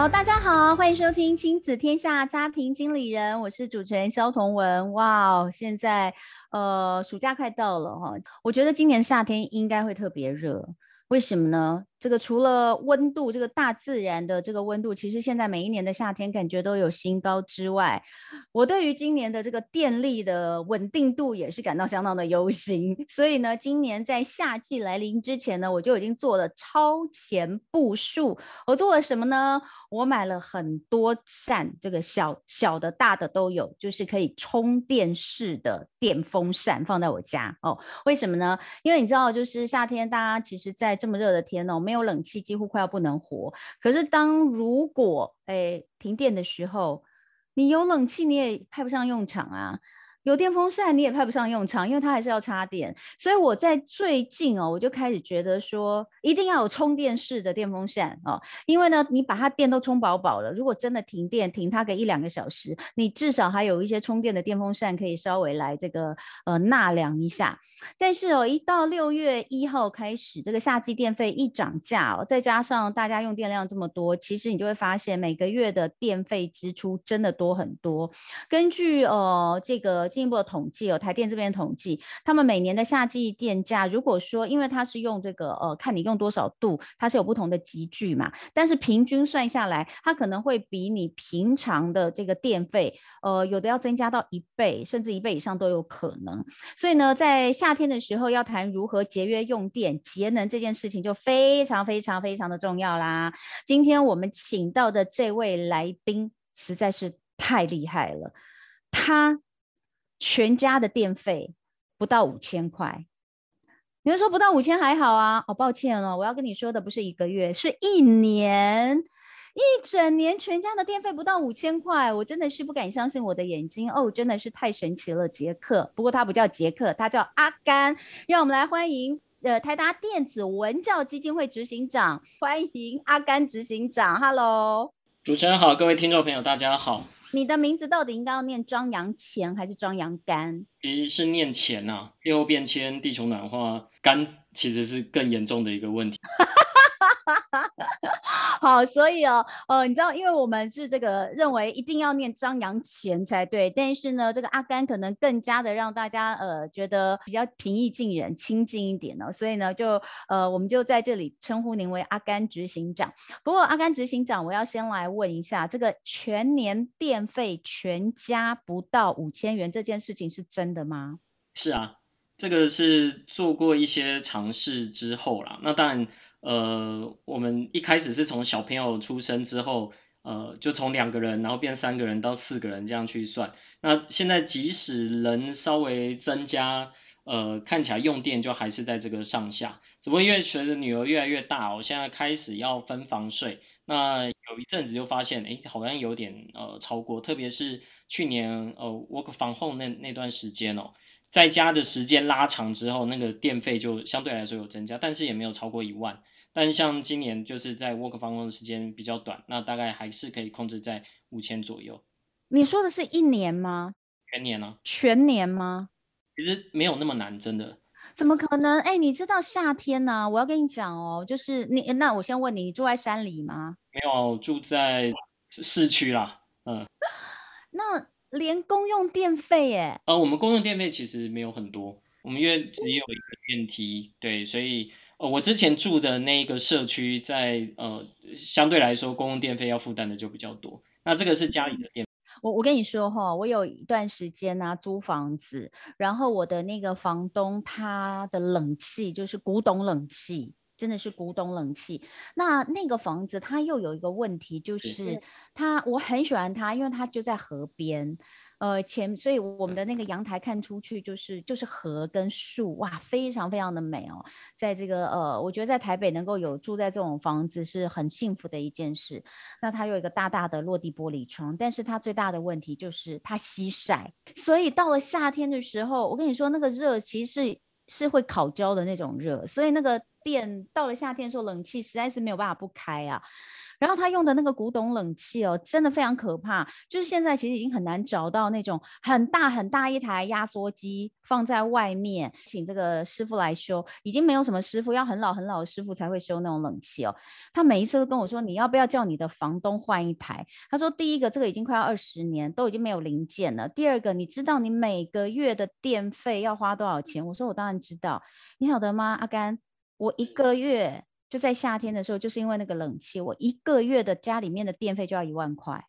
好，大家好，欢迎收听亲子天下家庭经理人，我是主持人肖同文。哇哦，现在呃，暑假快到了哈，我觉得今年夏天应该会特别热，为什么呢？这个除了温度，这个大自然的这个温度，其实现在每一年的夏天感觉都有新高之外，我对于今年的这个电力的稳定度也是感到相当的忧心。所以呢，今年在夏季来临之前呢，我就已经做了超前部署。我做了什么呢？我买了很多扇，这个小小的、大的都有，就是可以充电式的电风扇放在我家哦。为什么呢？因为你知道，就是夏天，大家其实在这么热的天哦。没有冷气，几乎快要不能活。可是，当如果诶停电的时候，你有冷气，你也派不上用场啊。有电风扇你也派不上用场，因为它还是要插电。所以我在最近哦，我就开始觉得说，一定要有充电式的电风扇哦，因为呢，你把它电都充饱饱了，如果真的停电，停它个一两个小时，你至少还有一些充电的电风扇可以稍微来这个呃纳凉一下。但是哦，一到六月一号开始，这个夏季电费一涨价哦，再加上大家用电量这么多，其实你就会发现每个月的电费支出真的多很多。根据呃这个。进一步的统计哦，台电这边统计，他们每年的夏季电价，如果说因为它是用这个呃，看你用多少度，它是有不同的级距嘛，但是平均算下来，它可能会比你平常的这个电费，呃，有的要增加到一倍，甚至一倍以上都有可能。所以呢，在夏天的时候要谈如何节约用电、节能这件事情，就非常非常非常的重要啦。今天我们请到的这位来宾实在是太厉害了，他。全家的电费不到五千块，你们说不到五千还好啊？哦，抱歉哦，我要跟你说的不是一个月，是一年，一整年全家的电费不到五千块，我真的是不敢相信我的眼睛哦，真的是太神奇了，杰克。不过他不叫杰克，他叫阿甘，让我们来欢迎呃台达电子文教基金会执行长，欢迎阿甘执行长，Hello，主持人好，各位听众朋友大家好。你的名字到底应该要念庄阳乾还是庄阳干？其实是念乾呐、啊，气候变迁、地球暖化，干其实是更严重的一个问题。好，所以哦，呃，你知道，因为我们是这个认为一定要念张扬干才对，但是呢，这个阿甘可能更加的让大家呃觉得比较平易近人、亲近一点呢，所以呢，就呃我们就在这里称呼您为阿甘执行长。不过阿甘执行长，我要先来问一下，这个全年电费全家不到五千元这件事情是真的吗？是啊，这个是做过一些尝试之后啦，那当然。呃，我们一开始是从小朋友出生之后，呃，就从两个人，然后变三个人到四个人这样去算。那现在即使人稍微增加，呃，看起来用电就还是在这个上下。只不过因为随着女儿越来越大，我现在开始要分房睡。那有一阵子就发现，哎，好像有点呃超过，特别是去年呃 work from home 那那段时间哦，在家的时间拉长之后，那个电费就相对来说有增加，但是也没有超过一万。但是像今年就是在 work from home 的时间比较短，那大概还是可以控制在五千左右。你说的是一年吗？全年啊？全年吗？其实没有那么难，真的。怎么可能？哎，你知道夏天呢、啊？我要跟你讲哦，就是你，那我先问你，你住在山里吗？没有，住在市区啦。嗯。那连公用电费耶？呃，我们公用电费其实没有很多，我们因为只有一个电梯，对，所以。呃，我之前住的那个社区，在呃相对来说，公用电费要负担的就比较多。那这个是家里的电。我我跟你说哈，我有一段时间呢、啊、租房子，然后我的那个房东他的冷气就是古董冷气，真的是古董冷气。那那个房子它又有一个问题，就是它我很喜欢它，因为它就在河边。呃，前，所以我们的那个阳台看出去就是就是河跟树，哇，非常非常的美哦。在这个呃，我觉得在台北能够有住在这种房子是很幸福的一件事。那它有一个大大的落地玻璃窗，但是它最大的问题就是它吸晒，所以到了夏天的时候，我跟你说那个热其实是是会烤焦的那种热，所以那个电到了夏天的时候，冷气实在是没有办法不开啊。然后他用的那个古董冷气哦，真的非常可怕。就是现在其实已经很难找到那种很大很大一台压缩机放在外面，请这个师傅来修，已经没有什么师傅，要很老很老的师傅才会修那种冷气哦。他每一次都跟我说，你要不要叫你的房东换一台？他说，第一个这个已经快要二十年，都已经没有零件了。第二个，你知道你每个月的电费要花多少钱？我说我当然知道，你晓得吗？阿甘，我一个月。就在夏天的时候，就是因为那个冷气，我一个月的家里面的电费就要一万块。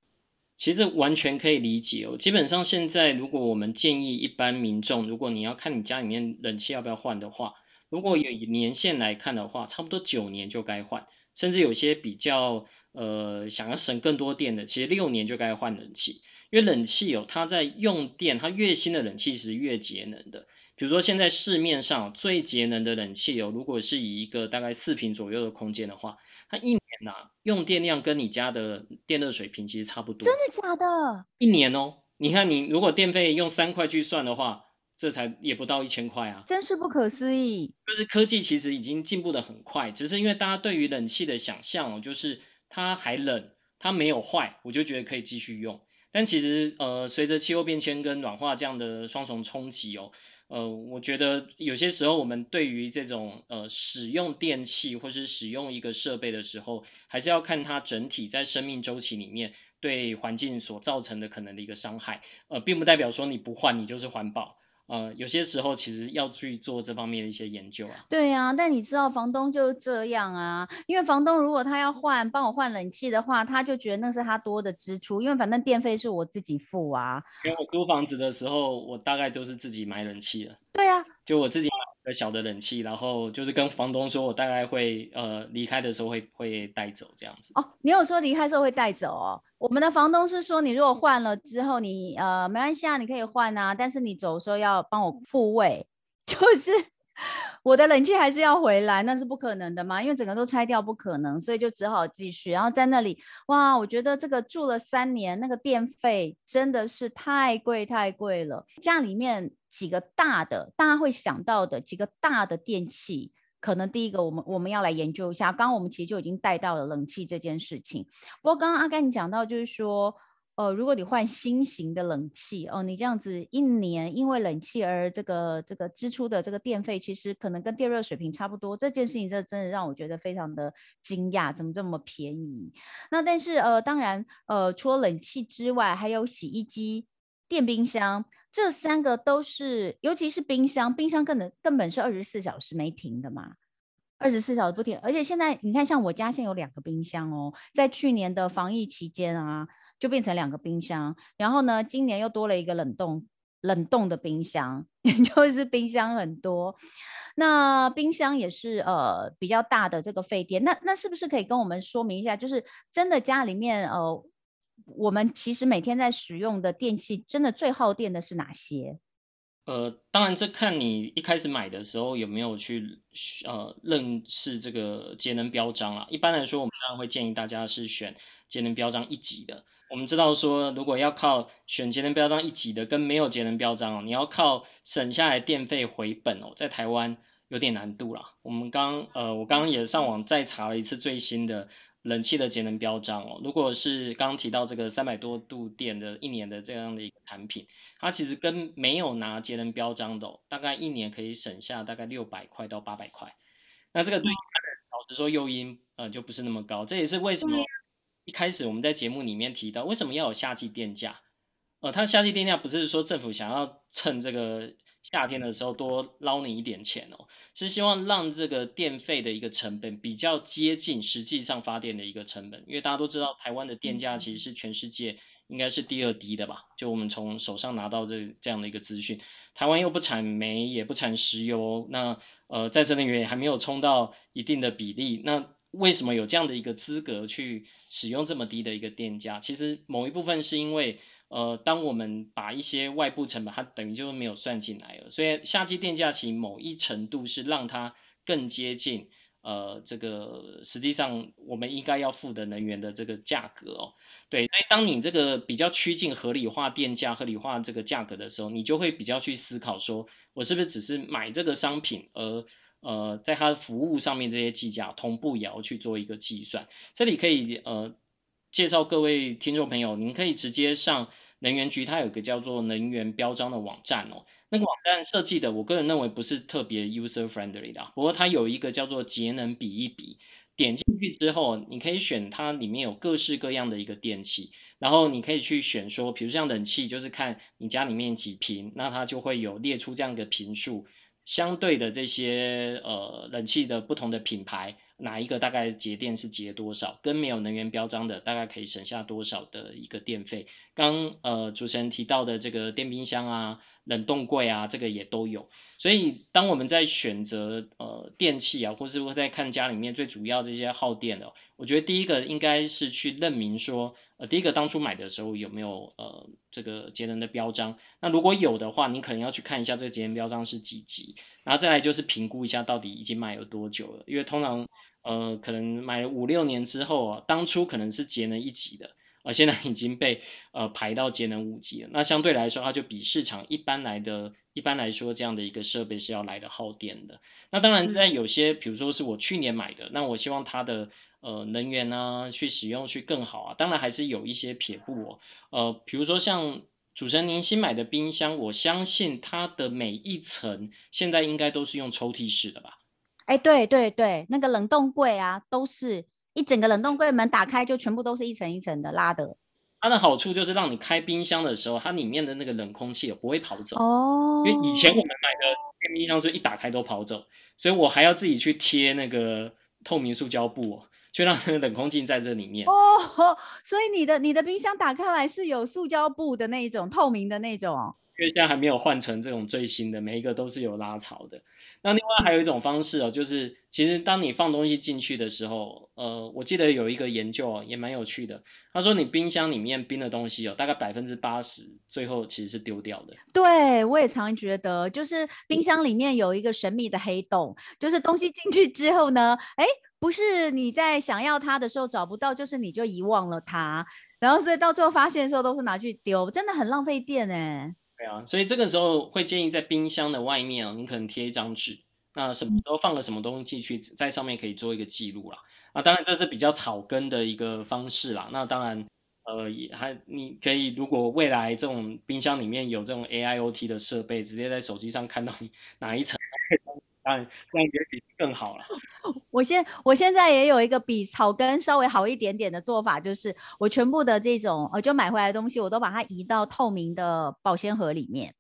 其实完全可以理解哦。基本上现在，如果我们建议一般民众，如果你要看你家里面冷气要不要换的话，如果以年限来看的话，差不多九年就该换。甚至有些比较呃想要省更多电的，其实六年就该换冷气。因为冷气哦，它在用电，它越新的冷气是越节能的。比如说，现在市面上最节能的冷气哦，如果是以一个大概四平左右的空间的话，它一年呐、啊、用电量跟你家的电热水瓶其实差不多。真的假的？一年哦，你看你如果电费用三块去算的话，这才也不到一千块啊，真是不可思议。就是科技其实已经进步的很快，只是因为大家对于冷气的想象哦，就是它还冷，它没有坏，我就觉得可以继续用。但其实呃，随着气候变迁跟暖化这样的双重冲击哦。呃，我觉得有些时候我们对于这种呃使用电器或是使用一个设备的时候，还是要看它整体在生命周期里面对环境所造成的可能的一个伤害。呃，并不代表说你不换你就是环保。呃，有些时候其实要去做这方面的一些研究啊。对呀、啊，但你知道房东就是这样啊，因为房东如果他要换帮我换冷气的话，他就觉得那是他多的支出，因为反正电费是我自己付啊。因为我租房子的时候，我大概都是自己买冷气了。对呀、啊，就我自己买一个小的冷气，然后就是跟房东说我大概会呃离开的时候会会带走这样子。哦，你有说离开的时候会带走哦？我们的房东是说，你如果换了之后，你呃没关系啊，你可以换啊，但是你走的时候要帮我复位，就是我的冷气还是要回来，那是不可能的嘛，因为整个都拆掉不可能，所以就只好继续。然后在那里，哇，我觉得这个住了三年，那个电费真的是太贵太贵了。家里面几个大的，大家会想到的几个大的电器。可能第一个，我们我们要来研究一下。刚刚我们其实就已经带到了冷气这件事情。不过刚刚阿甘你讲到，就是说，呃，如果你换新型的冷气，哦，你这样子一年因为冷气而这个这个支出的这个电费，其实可能跟电热水瓶差不多。这件事情这真的让我觉得非常的惊讶，怎么这么便宜？那但是呃，当然呃，除了冷气之外，还有洗衣机、电冰箱。这三个都是，尤其是冰箱，冰箱根本根本是二十四小时没停的嘛，二十四小时不停。而且现在你看，像我家现在有两个冰箱哦，在去年的防疫期间啊，就变成两个冰箱。然后呢，今年又多了一个冷冻冷冻的冰箱，也 就是冰箱很多。那冰箱也是呃比较大的这个费电，那那是不是可以跟我们说明一下，就是真的家里面呃。我们其实每天在使用的电器，真的最耗电的是哪些？呃，当然这看你一开始买的时候有没有去呃认识这个节能标章啊。一般来说，我们当然会建议大家是选节能标章一级的。我们知道说，如果要靠选节能标章一级的，跟没有节能标章哦，你要靠省下来电费回本哦，在台湾有点难度啦。我们刚呃，我刚刚也上网再查了一次最新的。冷气的节能标章哦，如果是刚刚提到这个三百多度电的一年的这样的一个产品，它其实跟没有拿节能标章的，大概一年可以省下大概六百块到八百块。那这个对老实说诱因呃就不是那么高，这也是为什么一开始我们在节目里面提到为什么要有夏季电价，呃，它夏季电价不是说政府想要趁这个。夏天的时候多捞你一点钱哦，是希望让这个电费的一个成本比较接近实际上发电的一个成本，因为大家都知道台湾的电价其实是全世界应该是第二低的吧？就我们从手上拿到这这样的一个资讯，台湾又不产煤也不产石油，那呃再生能源还没有冲到一定的比例，那为什么有这样的一个资格去使用这么低的一个电价？其实某一部分是因为。呃，当我们把一些外部成本，它等于就没有算进来了，所以夏季电价其某一程度是让它更接近呃这个实际上我们应该要付的能源的这个价格哦。对，所以当你这个比较趋近合理化电价、合理化这个价格的时候，你就会比较去思考说，我是不是只是买这个商品而呃，在它的服务上面这些计价同步也要去做一个计算？这里可以呃介绍各位听众朋友，您可以直接上能源局，它有一个叫做能源标章的网站哦。那个网站设计的，我个人认为不是特别 user friendly 的，不过它有一个叫做节能比一比，点进去之后，你可以选它里面有各式各样的一个电器，然后你可以去选说，比如像冷气，就是看你家里面几坪，那它就会有列出这样一个坪数，相对的这些呃冷气的不同的品牌。哪一个大概节电是节多少，跟没有能源标章的大概可以省下多少的一个电费？刚呃主持人提到的这个电冰箱啊、冷冻柜啊，这个也都有。所以当我们在选择呃电器啊，或是说在看家里面最主要这些耗电的，我觉得第一个应该是去认明说，呃第一个当初买的时候有没有呃这个节能的标章？那如果有的话，你可能要去看一下这个节能标章是几级，然后再来就是评估一下到底已经买了多久了，因为通常。呃，可能买了五六年之后啊，当初可能是节能一级的，呃，现在已经被呃排到节能五级了。那相对来说，它就比市场一般来的，一般来说这样的一个设备是要来的耗电的。那当然，在有些，比如说是我去年买的，那我希望它的呃能源呢，去使用去更好啊。当然还是有一些撇步哦。呃，比如说像主持人您新买的冰箱，我相信它的每一层现在应该都是用抽屉式的吧？哎，对对对，那个冷冻柜啊，都是一整个冷冻柜门打开就全部都是一层一层的拉的。它的好处就是让你开冰箱的时候，它里面的那个冷空气也不会跑走。哦。因为以前我们买的冰箱是一打开都跑走，所以我还要自己去贴那个透明塑胶布，哦去让那个冷空气在这里面。哦，所以你的你的冰箱打开来是有塑胶布的那一种透明的那种。因为现在还没有换成这种最新的，每一个都是有拉槽的。那另外还有一种方式哦，就是其实当你放东西进去的时候，呃，我记得有一个研究哦，也蛮有趣的。他说你冰箱里面冰的东西哦，大概百分之八十最后其实是丢掉的。对，我也常觉得，就是冰箱里面有一个神秘的黑洞，就是东西进去之后呢，哎，不是你在想要它的时候找不到，就是你就遗忘了它，然后所以到最后发现的时候都是拿去丢，真的很浪费电哎。对啊，所以这个时候会建议在冰箱的外面啊，你可能贴一张纸，那什么时候放了什么东西去，在上面可以做一个记录啦。啊，当然这是比较草根的一个方式啦。那当然，呃，也还你可以，如果未来这种冰箱里面有这种 AIoT 的设备，直接在手机上看到你哪一层。当然，这样也比更好了。我现我现在也有一个比草根稍微好一点点的做法，就是我全部的这种呃，就买回来的东西，我都把它移到透明的保鲜盒里面。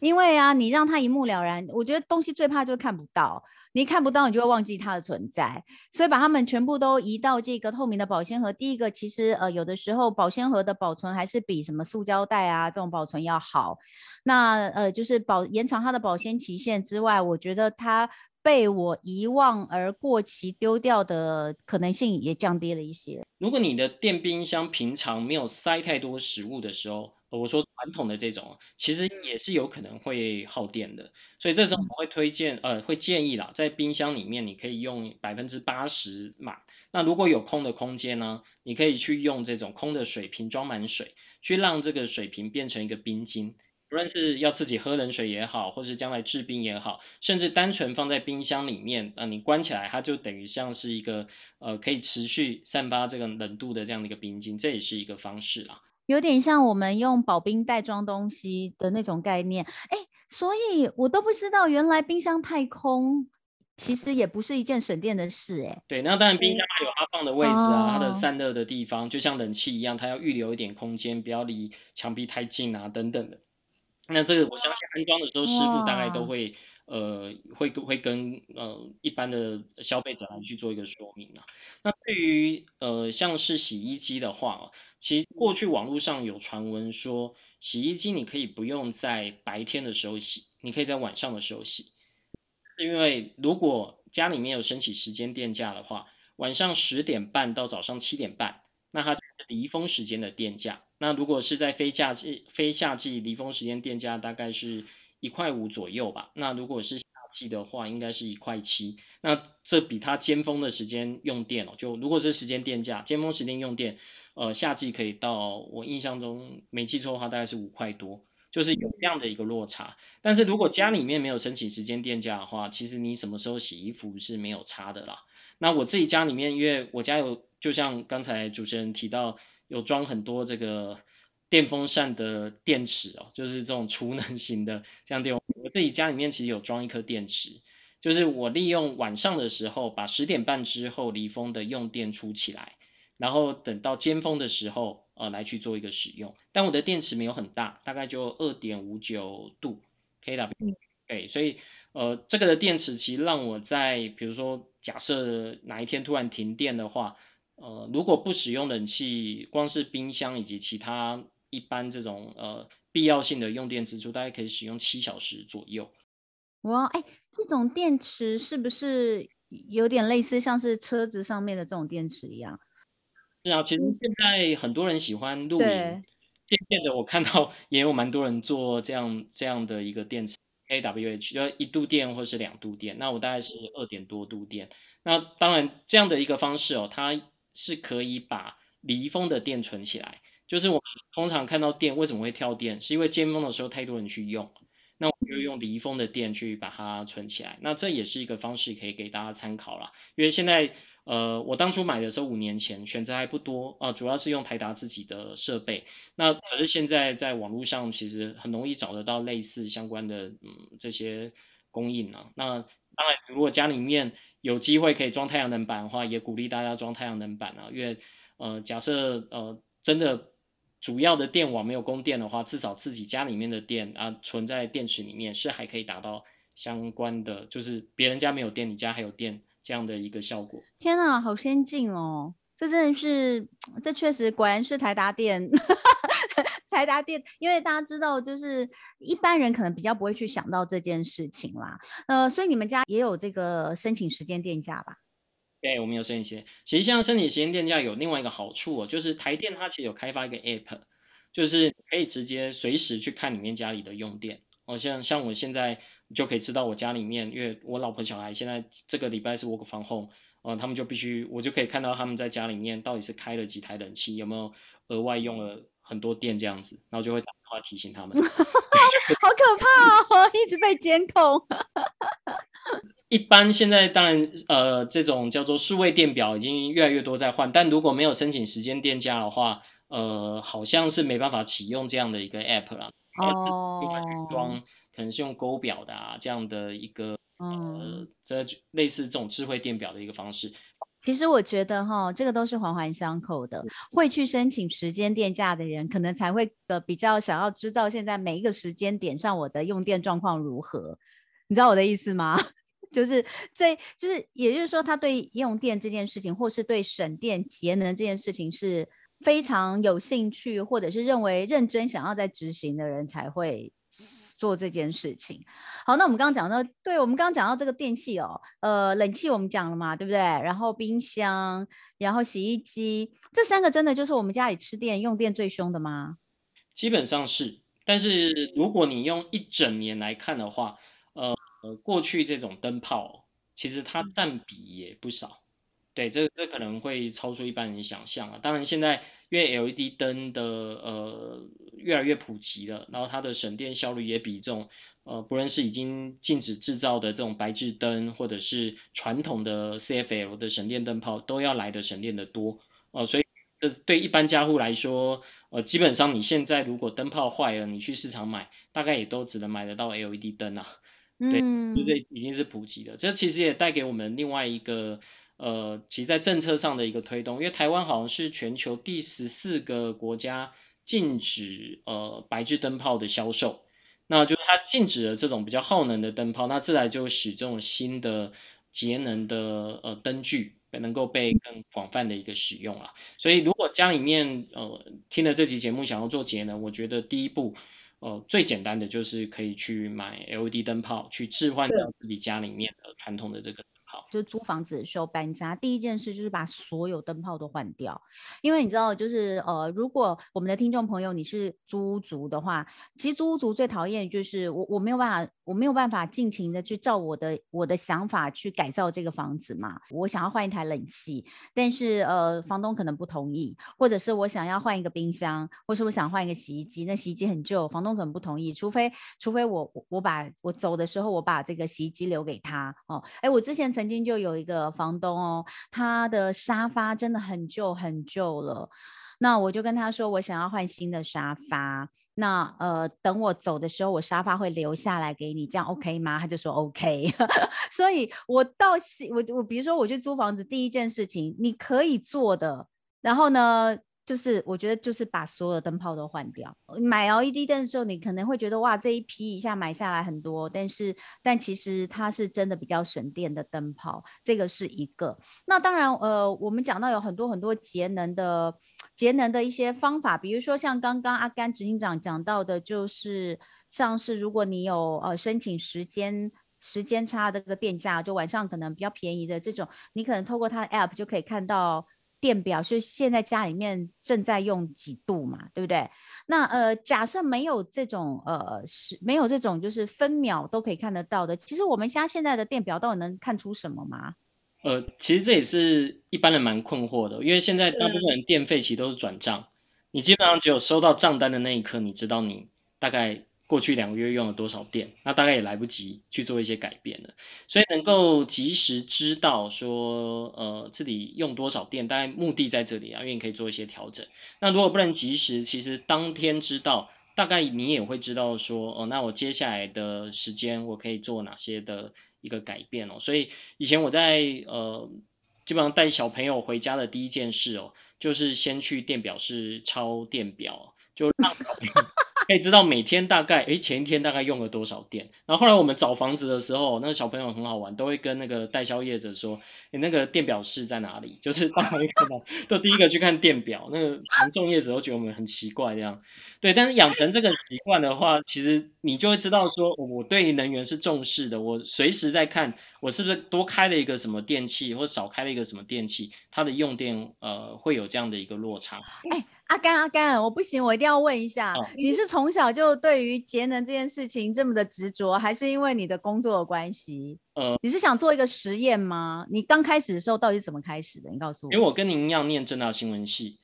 因为啊，你让它一目了然，我觉得东西最怕就是看不到。你看不到，你就会忘记它的存在。所以把它们全部都移到这个透明的保鲜盒。第一个，其实呃，有的时候保鲜盒的保存还是比什么塑胶袋啊这种保存要好。那呃，就是保延长它的保鲜期限之外，我觉得它被我遗忘而过期丢掉的可能性也降低了一些。如果你的电冰箱平常没有塞太多食物的时候，我说传统的这种，其实也是有可能会耗电的，所以这时候我们会推荐，呃，会建议啦，在冰箱里面你可以用百分之八十满，那如果有空的空间呢，你可以去用这种空的水瓶装满水，去让这个水瓶变成一个冰晶，无论是要自己喝冷水也好，或是将来制冰也好，甚至单纯放在冰箱里面，呃，你关起来，它就等于像是一个呃可以持续散发这个冷度的这样的一个冰晶，这也是一个方式啦。有点像我们用保冰袋装东西的那种概念，哎，所以我都不知道原来冰箱太空其实也不是一件省电的事，哎。对，那当然冰箱它有它放的位置啊，它的散热的地方，就像冷气一样，它要预留一点空间，不要离墙壁太近啊，等等的。那这个我相信安装的时候师傅大概都会呃会会跟呃一般的消费者来去做一个说明啊。那对于呃像是洗衣机的话。其实过去网络上有传闻说，洗衣机你可以不用在白天的时候洗，你可以在晚上的时候洗。因为如果家里面有升起时间电价的话，晚上十点半到早上七点半，那它是离峰时间的电价。那如果是在非夏季、非夏季离峰时间电价大概是一块五左右吧。那如果是夏季的话，应该是一块七。那这比它尖峰的时间用电哦，就如果是时间电价，尖峰时间用电。呃，夏季可以到，我印象中没记错的话，大概是五块多。就是有这样的一个落差。但是如果家里面没有申请时间电价的话，其实你什么时候洗衣服是没有差的啦。那我自己家里面，因为我家有，就像刚才主持人提到，有装很多这个电风扇的电池哦，就是这种储能型的这样电。我自己家里面其实有装一颗电池。就是我利用晚上的时候，把十点半之后离峰的用电出起来，然后等到尖峰的时候，呃，来去做一个使用。但我的电池没有很大，大概就二点五九度 kW，对，所以呃，这个的电池其实让我在比如说假设哪一天突然停电的话，呃，如果不使用冷气，光是冰箱以及其他一般这种呃必要性的用电支出，大概可以使用七小时左右。哇，哎，这种电池是不是有点类似像是车子上面的这种电池一样？是啊，其实现在很多人喜欢露营，渐渐的我看到也有蛮多人做这样这样的一个电池 A W H，要一度电或是两度电，那我大概是二点多度电。那当然这样的一个方式哦，它是可以把离峰的电存起来。就是我们通常看到电为什么会跳电，是因为尖峰的时候太多人去用。那我就用离峰的电去把它存起来，那这也是一个方式，可以给大家参考啦。因为现在，呃，我当初买的时候五年前选择还不多啊，呃，主要是用台达自己的设备。那可是现在在网络上其实很容易找得到类似相关的嗯这些供应啊。那当然，如果家里面有机会可以装太阳能板的话，也鼓励大家装太阳能板啊。因为呃，假设呃真的。主要的电网没有供电的话，至少自己家里面的电啊存在电池里面是还可以达到相关的，就是别人家没有电，你家还有电这样的一个效果。天哪，好先进哦！这真的是，这确实果然是台达电，台达电，因为大家知道，就是一般人可能比较不会去想到这件事情啦。呃，所以你们家也有这个申请时间电价吧？对，我们有申请时间。其实像申请时间电价有另外一个好处哦，就是台电它其实有开发一个 App，就是可以直接随时去看里面家里的用电。哦，像像我现在就可以知道我家里面，因为我老婆小孩现在这个礼拜是 work from home，呃，他们就必须我就可以看到他们在家里面到底是开了几台冷气，有没有额外用了很多电这样子，然后就会打电话提醒他们。好可怕哦，一直被监控。一般现在当然，呃，这种叫做数位电表已经越来越多在换，但如果没有申请时间电价的话，呃，好像是没办法启用这样的一个 app 了。哦。装可能是用勾表的啊，这样的一个呃，这类似这种智慧电表的一个方式。其实我觉得哈，这个都是环环相扣的。会去申请时间电价的人，可能才会呃比较想要知道现在每一个时间点上我的用电状况如何。你知道我的意思吗？就是这，就是也就是说，他对用电这件事情，或是对省电节能这件事情是非常有兴趣，或者是认为认真想要在执行的人才会做这件事情。好，那我们刚刚讲到，对，我们刚刚讲到这个电器哦，呃，冷气我们讲了嘛，对不对？然后冰箱，然后洗衣机，这三个真的就是我们家里吃电用电最凶的吗？基本上是，但是如果你用一整年来看的话，呃。呃，过去这种灯泡其实它占比也不少，对，这这可能会超出一般人想象啊。当然，现在因为 LED 灯的呃越来越普及了，然后它的省电效率也比这种呃不论是已经禁止制造的这种白炽灯，或者是传统的 CFL 的省电灯泡都要来的省电的多呃，所以这对一般家户来说，呃，基本上你现在如果灯泡坏了，你去市场买，大概也都只能买得到 LED 灯啊。对，这已经是普及的。这其实也带给我们另外一个，呃，其实在政策上的一个推动。因为台湾好像是全球第十四个国家禁止呃白炽灯泡的销售，那就是它禁止了这种比较耗能的灯泡，那自然就使这种新的节能的呃灯具能够被更广泛的一个使用了。所以如果家里面呃听了这期节目想要做节能，我觉得第一步。呃，最简单的就是可以去买 LED 灯泡，去置换掉自己家里面的传统的这个灯泡。就租房子的时候搬家，第一件事就是把所有灯泡都换掉，因为你知道，就是呃，如果我们的听众朋友你是租屋族的话，其实租屋族最讨厌就是我我没有办法，我没有办法尽情的去照我的我的想法去改造这个房子嘛。我想要换一台冷气，但是呃，房东可能不同意，或者是我想要换一个冰箱，或是我想换一个洗衣机，那洗衣机很旧，房东可能不同意，除非除非我我把我走的时候我把这个洗衣机留给他哦。哎，我之前曾经。就有一个房东哦，他的沙发真的很旧很旧了。那我就跟他说，我想要换新的沙发。那呃，等我走的时候，我沙发会留下来给你，这样 OK 吗？他就说 OK。所以我到我我比如说我去租房子，第一件事情你可以做的，然后呢？就是我觉得就是把所有的灯泡都换掉。买 LED 灯的时候，你可能会觉得哇，这一批一下买下来很多，但是但其实它是真的比较省电的灯泡，这个是一个。那当然，呃，我们讲到有很多很多节能的节能的一些方法，比如说像刚刚阿甘执行长讲到的，就是像是如果你有呃申请时间时间差的这个电价，就晚上可能比较便宜的这种，你可能透过它的 App 就可以看到。电表是现在家里面正在用几度嘛，对不对？那呃，假设没有这种呃是没有这种就是分秒都可以看得到的，其实我们家现在的电表到底能看出什么吗？呃，其实这也是一般人蛮困惑的，因为现在大部分人电费其实都是转账，你基本上只有收到账单的那一刻，你知道你大概。过去两个月用了多少电？那大概也来不及去做一些改变了，所以能够及时知道说，呃，自己用多少电，大概目的在这里啊，因为你可以做一些调整。那如果不能及时，其实当天知道，大概你也会知道说，哦，那我接下来的时间我可以做哪些的一个改变哦。所以以前我在呃，基本上带小朋友回家的第一件事哦，就是先去电表室抄电表，就让。可以知道每天大概，诶，前一天大概用了多少电。然后后来我们找房子的时候，那个小朋友很好玩，都会跟那个代销业者说，你那个电表室在哪里？就是大家会看到，都第一个去看电表。那个房仲业者都觉得我们很奇怪这样。对，但是养成这个习惯的话，其实你就会知道说，我对于能源是重视的。我随时在看，我是不是多开了一个什么电器，或少开了一个什么电器，它的用电呃会有这样的一个落差。哎。阿甘，阿甘，我不行，我一定要问一下，哦、你是从小就对于节能这件事情这么的执着，还是因为你的工作的关系？呃，你是想做一个实验吗？你刚开始的时候到底是怎么开始的？你告诉我。因为我跟您一样念正大新闻系，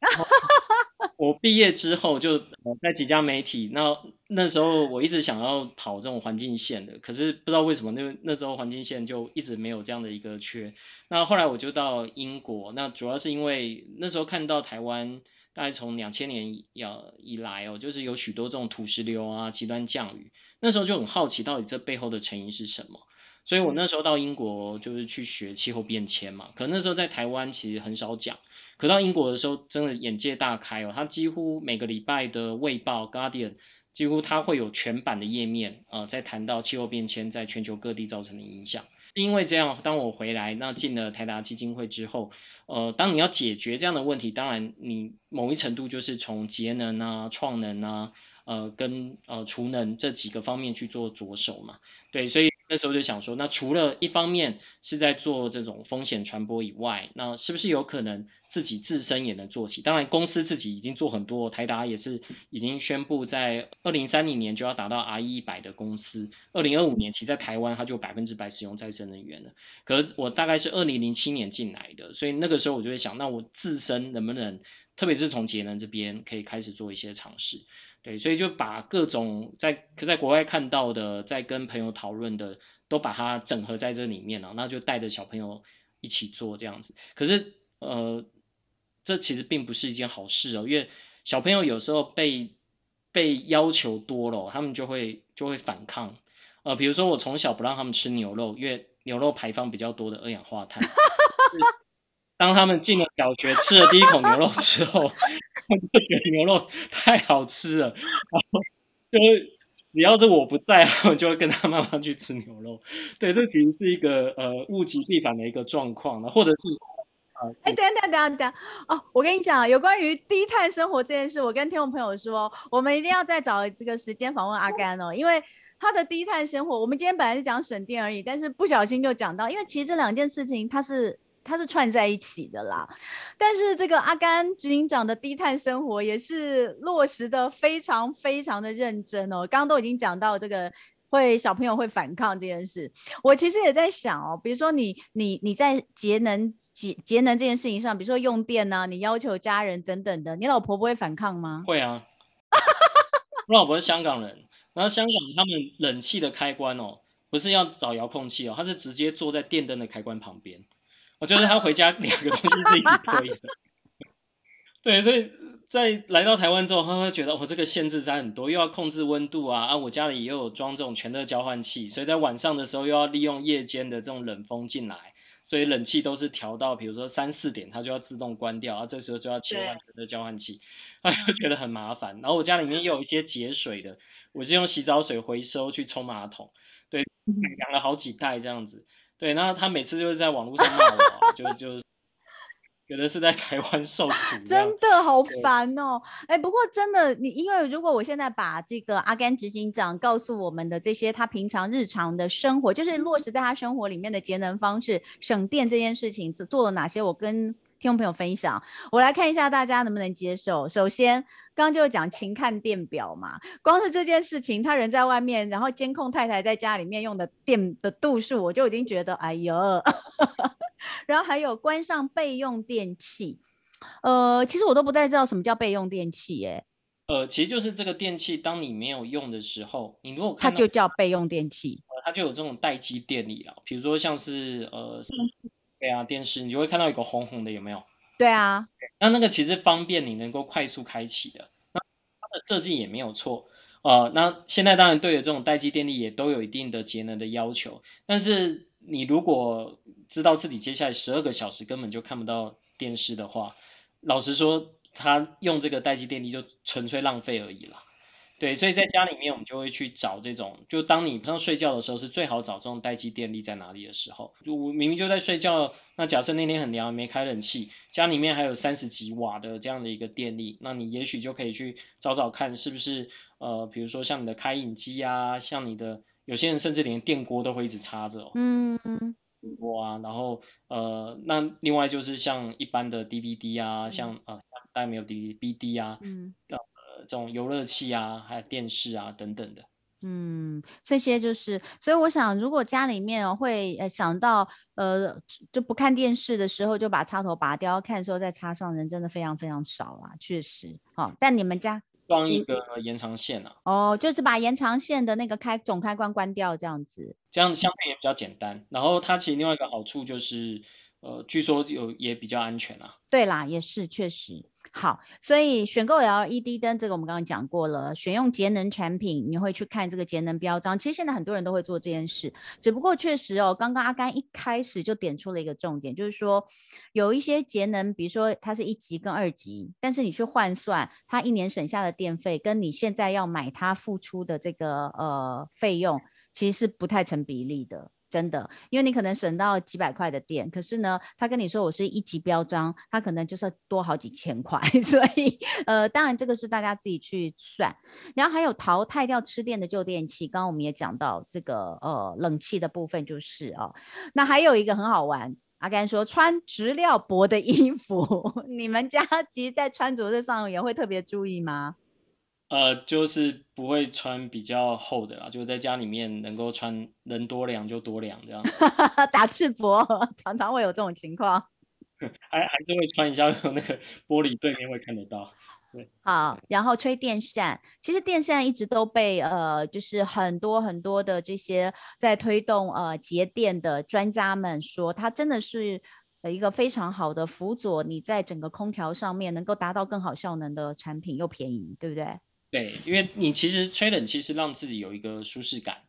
我毕业之后就在几家媒体，那那时候我一直想要跑这种环境线的，可是不知道为什么那那时候环境线就一直没有这样的一个缺。那后来我就到英国，那主要是因为那时候看到台湾。大概从两千年以以来哦，就是有许多这种土石流啊、极端降雨，那时候就很好奇，到底这背后的成因是什么？所以我那时候到英国就是去学气候变迁嘛。可那时候在台湾其实很少讲，可到英国的时候真的眼界大开哦。它几乎每个礼拜的《卫报》Guardian，几乎它会有全版的页面啊、呃，在谈到气候变迁在全球各地造成的影响。因为这样，当我回来，那进了台达基金会之后，呃，当你要解决这样的问题，当然你某一程度就是从节能啊、创能啊、呃跟呃储能这几个方面去做着手嘛，对，所以。那时候就想说，那除了一方面是在做这种风险传播以外，那是不是有可能自己自身也能做起？当然，公司自己已经做很多，台达也是已经宣布在二零三零年就要达到 RE 一百的公司，二零二五年其实在台湾它就百分之百使用再生能源了。可是我大概是二零零七年进来的，所以那个时候我就会想，那我自身能不能，特别是从节能这边可以开始做一些尝试。对，所以就把各种在可在国外看到的，在跟朋友讨论的，都把它整合在这里面了，那就带着小朋友一起做这样子。可是，呃，这其实并不是一件好事哦，因为小朋友有时候被被要求多了，他们就会就会反抗。呃，比如说我从小不让他们吃牛肉，因为牛肉排放比较多的二氧化碳。当他们进了小学，吃了第一口牛肉之后。就觉得牛肉太好吃了，然后就是只要是我不在，他们就会跟他妈妈去吃牛肉。对，这其实是一个呃物极必反的一个状况，或者是呃，哎，等等等等哦，我跟你讲，有关于低碳生活这件事，我跟听众朋友说，我们一定要再找这个时间访问阿甘哦，因为他的低碳生活，我们今天本来是讲省电而已，但是不小心就讲到，因为其实这两件事情它是它是串在一起的啦。但是这个阿甘执行长的低碳生活也是落实的非常非常的认真哦。刚刚都已经讲到这个会小朋友会反抗这件事，我其实也在想哦，比如说你你你在节能节节能这件事情上，比如说用电呢、你要求家人等等的，你老婆不会反抗吗？会啊，我老婆是香港人。然后香港他们冷气的开关哦，不是要找遥控器哦，他是直接坐在电灯的开关旁边。我觉得他回家两个东西是一起推的。对，所以在来到台湾之后，他会觉得我、哦、这个限制在很多，又要控制温度啊啊，我家里也有装这种全热交换器，所以在晚上的时候又要利用夜间的这种冷风进来，所以冷气都是调到比如说三四点，它就要自动关掉，啊，这时候就要切换全热交换器，他就觉得很麻烦。然后我家里面又有一些节水的。我是用洗澡水回收去冲马桶，对，养了好几袋这样子，对，那他每次就是在网络上骂我，啊，就就觉得是在台湾受苦，真的好烦哦。哎，不过真的，你因为如果我现在把这个阿甘执行长告诉我们的这些他平常日常的生活，就是落实在他生活里面的节能方式、省电这件事情做做了哪些，我跟。听众朋友分享，我来看一下大家能不能接受。首先，刚刚就讲勤看电表嘛，光是这件事情，他人在外面，然后监控太太在家里面用的电的度数，我就已经觉得哎呦。然后还有关上备用电器，呃，其实我都不太知道什么叫备用电器，耶。呃，其实就是这个电器，当你没有用的时候，你如果它就叫备用电器，呃，它就有这种待机电力了，比如说像是呃。嗯对啊，电视你就会看到一个红红的，有没有？对啊，那那个其实方便你能够快速开启的，那它的设计也没有错呃，那现在当然对于这种待机电力也都有一定的节能的要求，但是你如果知道自己接下来十二个小时根本就看不到电视的话，老实说，它用这个待机电力就纯粹浪费而已了。对，所以在家里面，我们就会去找这种，就当你晚上睡觉的时候，是最好找这种待机电力在哪里的时候。就我明明就在睡觉，那假设那天很凉，没开冷气，家里面还有三十几瓦的这样的一个电力，那你也许就可以去找找看，是不是呃，比如说像你的开饮机啊，像你的有些人甚至连电锅都会一直插着哦。嗯嗯。锅啊，然后呃，那另外就是像一般的 DVD 啊，嗯、像呃，大家没有 DVD，BD 啊。嗯。这种游乐器啊，还有电视啊等等的，嗯，这些就是，所以我想，如果家里面会呃想到呃就不看电视的时候就把插头拔掉，看的时候再插上，人真的非常非常少啊，确实。好，但你们家装一个延长线啊？哦，就是把延长线的那个开总开关关掉，这样子，这样相对也比较简单。然后它其实另外一个好处就是，呃，据说有也比较安全啊。对啦，也是确实。好，所以选购 LED 灯，这个我们刚刚讲过了。选用节能产品，你会去看这个节能标章。其实现在很多人都会做这件事，只不过确实哦，刚刚阿甘一开始就点出了一个重点，就是说有一些节能，比如说它是一级跟二级，但是你去换算它一年省下的电费，跟你现在要买它付出的这个呃费用，其实是不太成比例的。真的，因为你可能省到几百块的电，可是呢，他跟你说我是一级标章，他可能就是多好几千块，所以呃，当然这个是大家自己去算。然后还有淘汰掉吃电的旧电器，刚刚我们也讲到这个呃冷气的部分就是哦，那还有一个很好玩，阿甘说穿质料薄的衣服，你们家其实在穿着这上也会特别注意吗？呃，就是不会穿比较厚的啦，就在家里面能够穿，能多凉就多凉这样。打赤膊，常常会有这种情况。还还是会穿一下，那个玻璃对面会看得到。对，好，然后吹电扇，其实电扇一直都被呃，就是很多很多的这些在推动呃节电的专家们说，它真的是呃一个非常好的辅佐你在整个空调上面能够达到更好效能的产品，又便宜，对不对？对，因为你其实吹冷气是让自己有一个舒适感，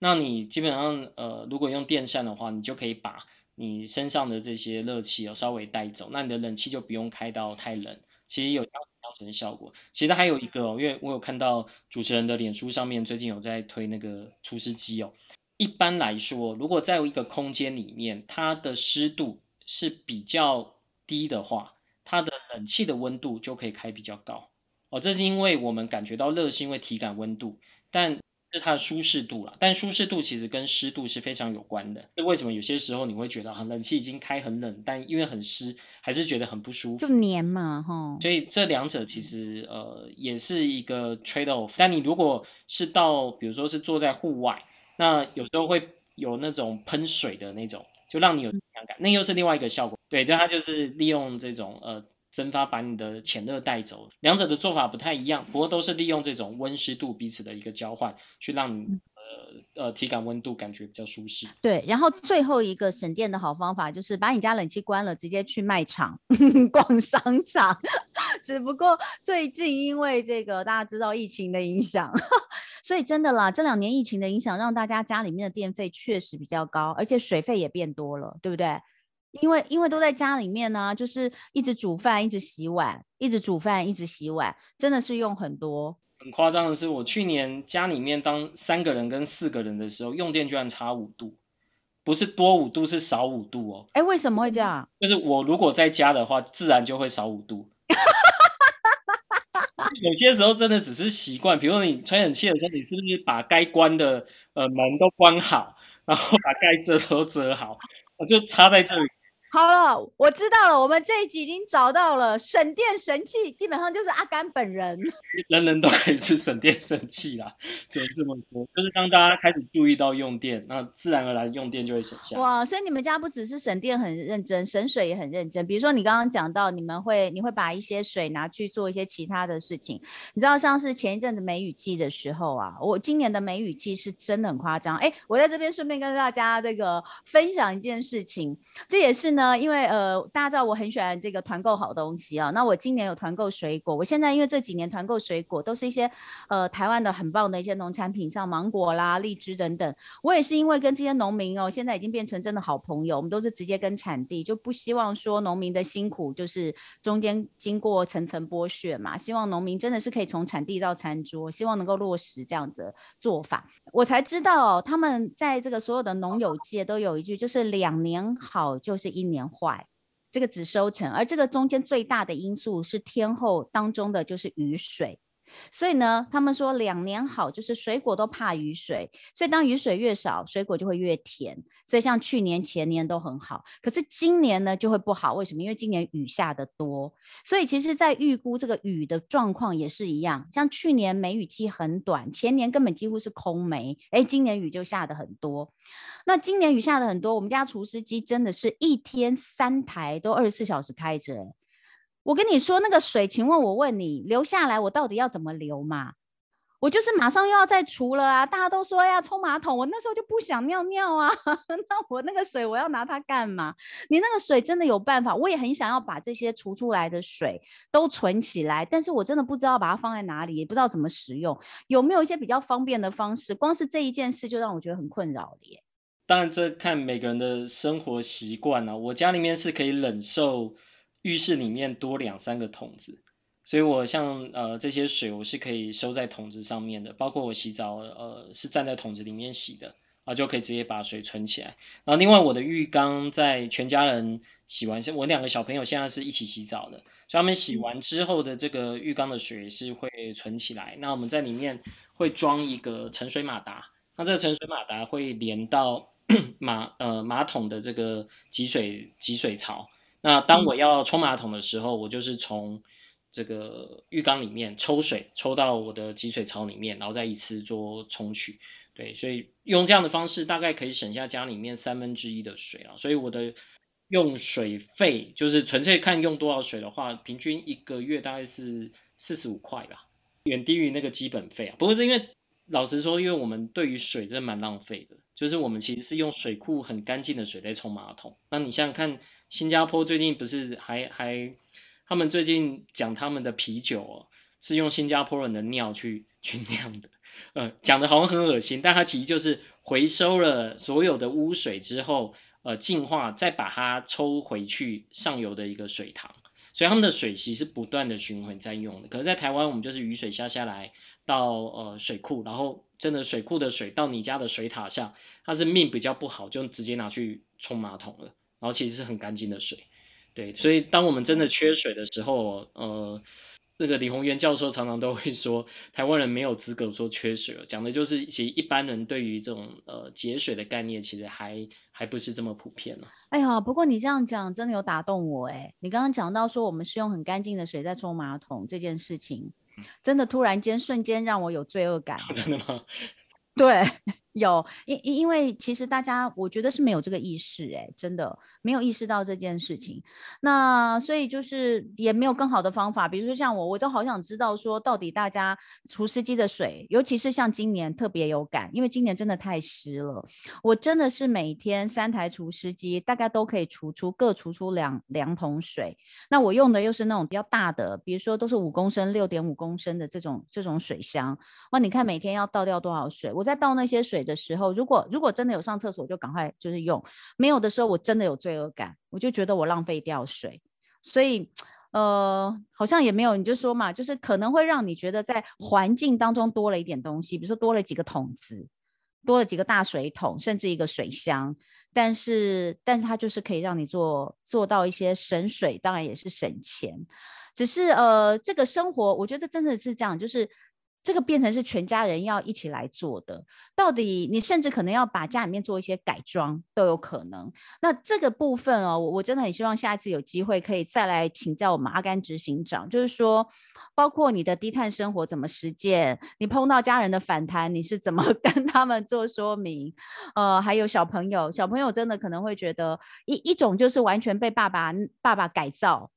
那你基本上呃，如果用电扇的话，你就可以把你身上的这些热气哦稍微带走，那你的冷气就不用开到太冷，其实有相相乘的效果。其实还有一个，因为我有看到主持人的脸书上面最近有在推那个除湿机哦。一般来说，如果在一个空间里面，它的湿度是比较低的话，它的冷气的温度就可以开比较高。哦，这是因为我们感觉到热是因为体感温度，但是它的舒适度啦。但舒适度其实跟湿度是非常有关的。那为什么有些时候你会觉得啊，冷气已经开很冷，但因为很湿，还是觉得很不舒服？就黏嘛，哈。所以这两者其实呃也是一个 trade off。但你如果是到比如说是坐在户外，那有时候会有那种喷水的那种，就让你有凉感，那又是另外一个效果。对，就它就是利用这种呃。蒸发把你的潜热带走，两者的做法不太一样，不过都是利用这种温湿度彼此的一个交换，去让你呃呃体感温度感觉比较舒适。对，然后最后一个省电的好方法就是把你家冷气关了，直接去卖场 逛商场。只不过最近因为这个大家知道疫情的影响，所以真的啦，这两年疫情的影响让大家家里面的电费确实比较高，而且水费也变多了，对不对？因为因为都在家里面呢、啊，就是一直煮饭，一直洗碗，一直煮饭，一直洗碗，真的是用很多。很夸张的是，我去年家里面当三个人跟四个人的时候，用电居然差五度，不是多五度，是少五度哦。哎，为什么会这样？就是我如果在家的话，自然就会少五度。有些时候真的只是习惯，比如说你吹冷气的时候，你是不是把该关的呃门都关好，然后把该遮的都遮好，我就插在这里。好了，我知道了。我们这一集已经找到了省电神器，基本上就是阿甘本人。人人都可以是省电神器啦，只能这么说。就是当大家开始注意到用电，那自然而然用电就会省下。哇，所以你们家不只是省电很认真，省水也很认真。比如说你刚刚讲到，你们会你会把一些水拿去做一些其他的事情。你知道，像是前一阵子梅雨季的时候啊，我今年的梅雨季是真的很夸张。哎，我在这边顺便跟大家这个分享一件事情，这也是呢。呢，因为呃，大家知道我很喜欢这个团购好东西啊。那我今年有团购水果，我现在因为这几年团购水果都是一些呃台湾的很棒的一些农产品，像芒果啦、荔枝等等。我也是因为跟这些农民哦，现在已经变成真的好朋友，我们都是直接跟产地，就不希望说农民的辛苦就是中间经过层层剥削嘛。希望农民真的是可以从产地到餐桌，希望能够落实这样子的做法。我才知道哦，他们在这个所有的农友界都有一句，就是两年好就是一年坏，这个只收成，而这个中间最大的因素是天后当中的就是雨水。所以呢，他们说两年好，就是水果都怕雨水，所以当雨水越少，水果就会越甜。所以像去年、前年都很好，可是今年呢就会不好。为什么？因为今年雨下得多，所以其实在预估这个雨的状况也是一样。像去年梅雨期很短，前年根本几乎是空梅，诶，今年雨就下得很多。那今年雨下得很多，我们家除湿机真的是一天三台都二十四小时开着。我跟你说，那个水，请问我问你，流下来我到底要怎么流嘛？我就是马上又要再除了啊！大家都说要冲马桶，我那时候就不想尿尿啊。那我那个水我要拿它干嘛？你那个水真的有办法？我也很想要把这些除出来的水都存起来，但是我真的不知道把它放在哪里，也不知道怎么使用。有没有一些比较方便的方式？光是这一件事就让我觉得很困扰了耶。当然，这看每个人的生活习惯啊。我家里面是可以忍受。浴室里面多两三个桶子，所以我像呃这些水我是可以收在桶子上面的，包括我洗澡呃是站在桶子里面洗的啊，就可以直接把水存起来。然后另外我的浴缸在全家人洗完，我两个小朋友现在是一起洗澡的，所以他们洗完之后的这个浴缸的水是会存起来。那我们在里面会装一个盛水马达，那这个盛水马达会连到 马呃马桶的这个集水集水槽。那当我要冲马桶的时候，我就是从这个浴缸里面抽水，抽到我的集水槽里面，然后再一次做冲取。对，所以用这样的方式，大概可以省下家里面三分之一的水啊。所以我的用水费，就是纯粹看用多少水的话，平均一个月大概是四十五块吧，远低于那个基本费啊。不过是因为老实说，因为我们对于水真的蛮浪费的，就是我们其实是用水库很干净的水在冲马桶。那你想想看。新加坡最近不是还还，他们最近讲他们的啤酒哦，是用新加坡人的尿去 去酿的，呃，讲的好像很恶心，但它其实就是回收了所有的污水之后，呃，净化再把它抽回去上游的一个水塘，所以他们的水系是不断的循环在用的。可是，在台湾我们就是雨水下下来到呃水库，然后真的水库的水到你家的水塔下，它是命比较不好，就直接拿去冲马桶了。然后其实是很干净的水，对，所以当我们真的缺水的时候，呃，那个李宏源教授常常都会说，台湾人没有资格说缺水，讲的就是其实一般人对于这种呃节水的概念，其实还还不是这么普遍呢。哎呀，不过你这样讲真的有打动我哎！你刚刚讲到说我们是用很干净的水在冲马桶这件事情，真的突然间瞬间让我有罪恶感。真的吗？对。有，因因因为其实大家我觉得是没有这个意识，诶，真的没有意识到这件事情。那所以就是也没有更好的方法，比如说像我，我就好想知道说，到底大家除湿机的水，尤其是像今年特别有感，因为今年真的太湿了。我真的是每天三台除湿机，大概都可以除出各除出两两桶水。那我用的又是那种比较大的，比如说都是五公升、六点五公升的这种这种水箱。哇，你看每天要倒掉多少水？我在倒那些水。的时候，如果如果真的有上厕所，就赶快就是用；没有的时候，我真的有罪恶感，我就觉得我浪费掉水。所以，呃，好像也没有，你就说嘛，就是可能会让你觉得在环境当中多了一点东西，比如说多了几个桶子，多了几个大水桶，甚至一个水箱。但是，但是它就是可以让你做做到一些省水，当然也是省钱。只是呃，这个生活，我觉得真的是这样，就是。这个变成是全家人要一起来做的，到底你甚至可能要把家里面做一些改装都有可能。那这个部分哦，我我真的很希望下一次有机会可以再来请教我们阿甘执行长，就是说，包括你的低碳生活怎么实践，你碰到家人的反弹，你是怎么 跟他们做说明？呃，还有小朋友，小朋友真的可能会觉得一一种就是完全被爸爸爸爸改造。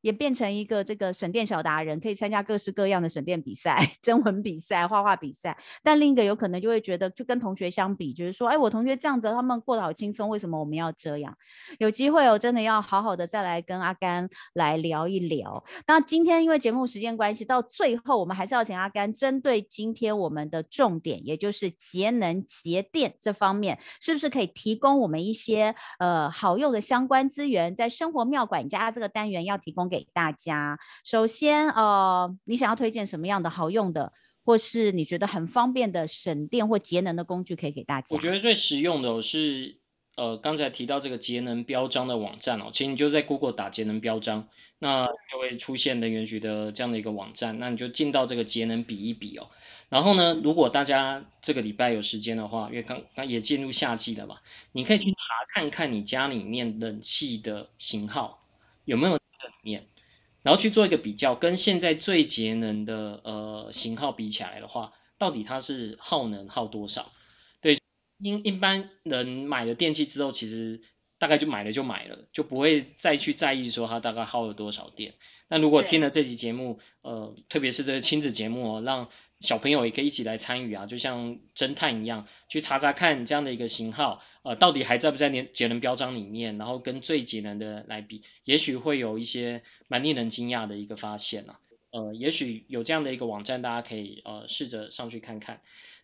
也变成一个这个省电小达人，可以参加各式各样的省电比赛、征文比赛、画画比赛。但另一个有可能就会觉得，就跟同学相比，就是说，哎，我同学这样子，他们过得好轻松，为什么我们要这样？有机会，我真的要好好的再来跟阿甘来聊一聊。那今天因为节目时间关系，到最后我们还是要请阿甘针对今天我们的重点，也就是节能节电这方面，是不是可以提供我们一些呃好用的相关资源，在生活妙管家这个单元要提供。给大家，首先，呃，你想要推荐什么样的好用的，或是你觉得很方便的省电或节能的工具，可以给大家？我觉得最实用的是，呃，刚才提到这个节能标章的网站哦，其实你就在 Google 打节能标章，那就会出现能源局的这样的一个网站，那你就进到这个节能比一比哦。然后呢，如果大家这个礼拜有时间的话，因为刚刚也进入夏季了嘛，你可以去查看看你家里面冷气的型号有没有。面，然后去做一个比较，跟现在最节能的呃型号比起来的话，到底它是耗能耗多少？对，因一般人买了电器之后，其实大概就买了就买了，就不会再去在意说它大概耗了多少电。那如果听了这期节目，呃，特别是这个亲子节目哦，让小朋友也可以一起来参与啊，就像侦探一样，去查查看这样的一个型号。呃，到底还在不在年节能标章里面？然后跟最节能的来比，也许会有一些蛮令人惊讶的一个发现啊。呃，也许有这样的一个网站，大家可以呃试着上去看看。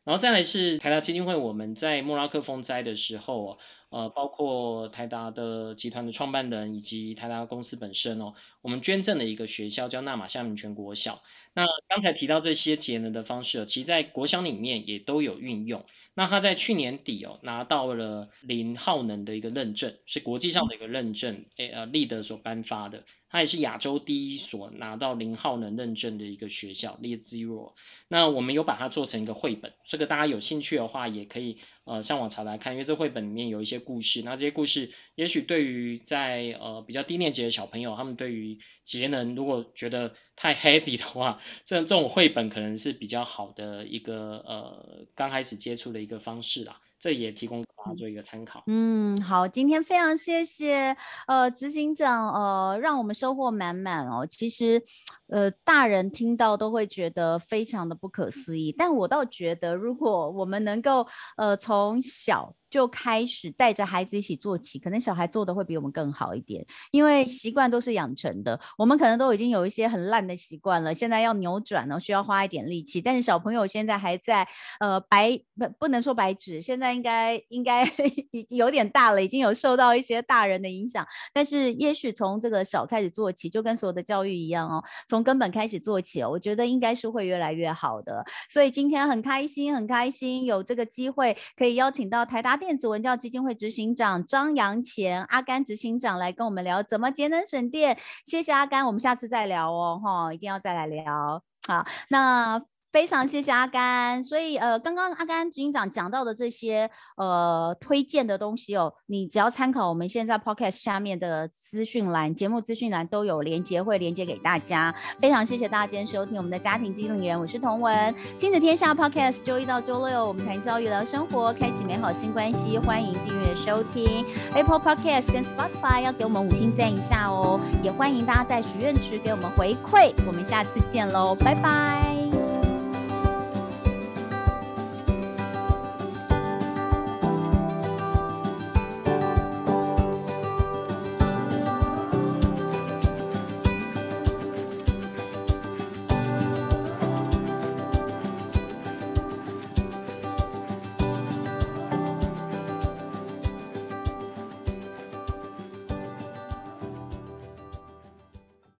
然后再来是台达基金会，我们在莫拉克风灾的时候，呃，包括台达的集团的创办人以及台达公司本身哦，我们捐赠了一个学校叫纳玛夏明全国小。那刚才提到这些节能的方式，其实在国小里面也都有运用。那他在去年底哦拿到了零耗能的一个认证，是国际上的一个认证，诶呃立德所颁发的，它也是亚洲第一所拿到零耗能认证的一个学校，Net Zero。那我们有把它做成一个绘本，这个大家有兴趣的话也可以呃上网查来看，因为这绘本里面有一些故事，那这些故事也许对于在呃比较低年级的小朋友，他们对于节能如果觉得太 heavy 的话，这这种绘本可能是比较好的一个呃刚开始接触的一个方式啦，这也提供给大家做一个参考。嗯，好，今天非常谢谢呃执行长呃让我们收获满满哦。其实呃大人听到都会觉得非常的不可思议，但我倒觉得如果我们能够呃从小。就开始带着孩子一起做起，可能小孩做的会比我们更好一点，因为习惯都是养成的。我们可能都已经有一些很烂的习惯了，现在要扭转呢，需要花一点力气。但是小朋友现在还在呃白不不能说白纸，现在应该应该 已经有点大了，已经有受到一些大人的影响。但是也许从这个小开始做起，就跟所有的教育一样哦，从根本开始做起哦，我觉得应该是会越来越好的。所以今天很开心，很开心有这个机会可以邀请到台达电。子文教基金会执行长张扬前阿甘执行长来跟我们聊怎么节能省电。谢谢阿甘，我们下次再聊哦，哈，一定要再来聊。好，那。非常谢谢阿甘，所以呃，刚刚阿甘执行长讲到的这些呃推荐的东西哦，你只要参考我们现在 podcast 下面的资讯栏，节目资讯栏都有连结，会连结给大家。非常谢谢大家今天收听我们的家庭经理人，我是彤文，亲子天下 podcast 周一到周六我们谈教育聊生活，开启美好新关系，欢迎订阅收听 Apple Podcast 跟 Spotify，要给我们五星赞一下哦，也欢迎大家在许愿池给我们回馈，我们下次见喽，拜拜。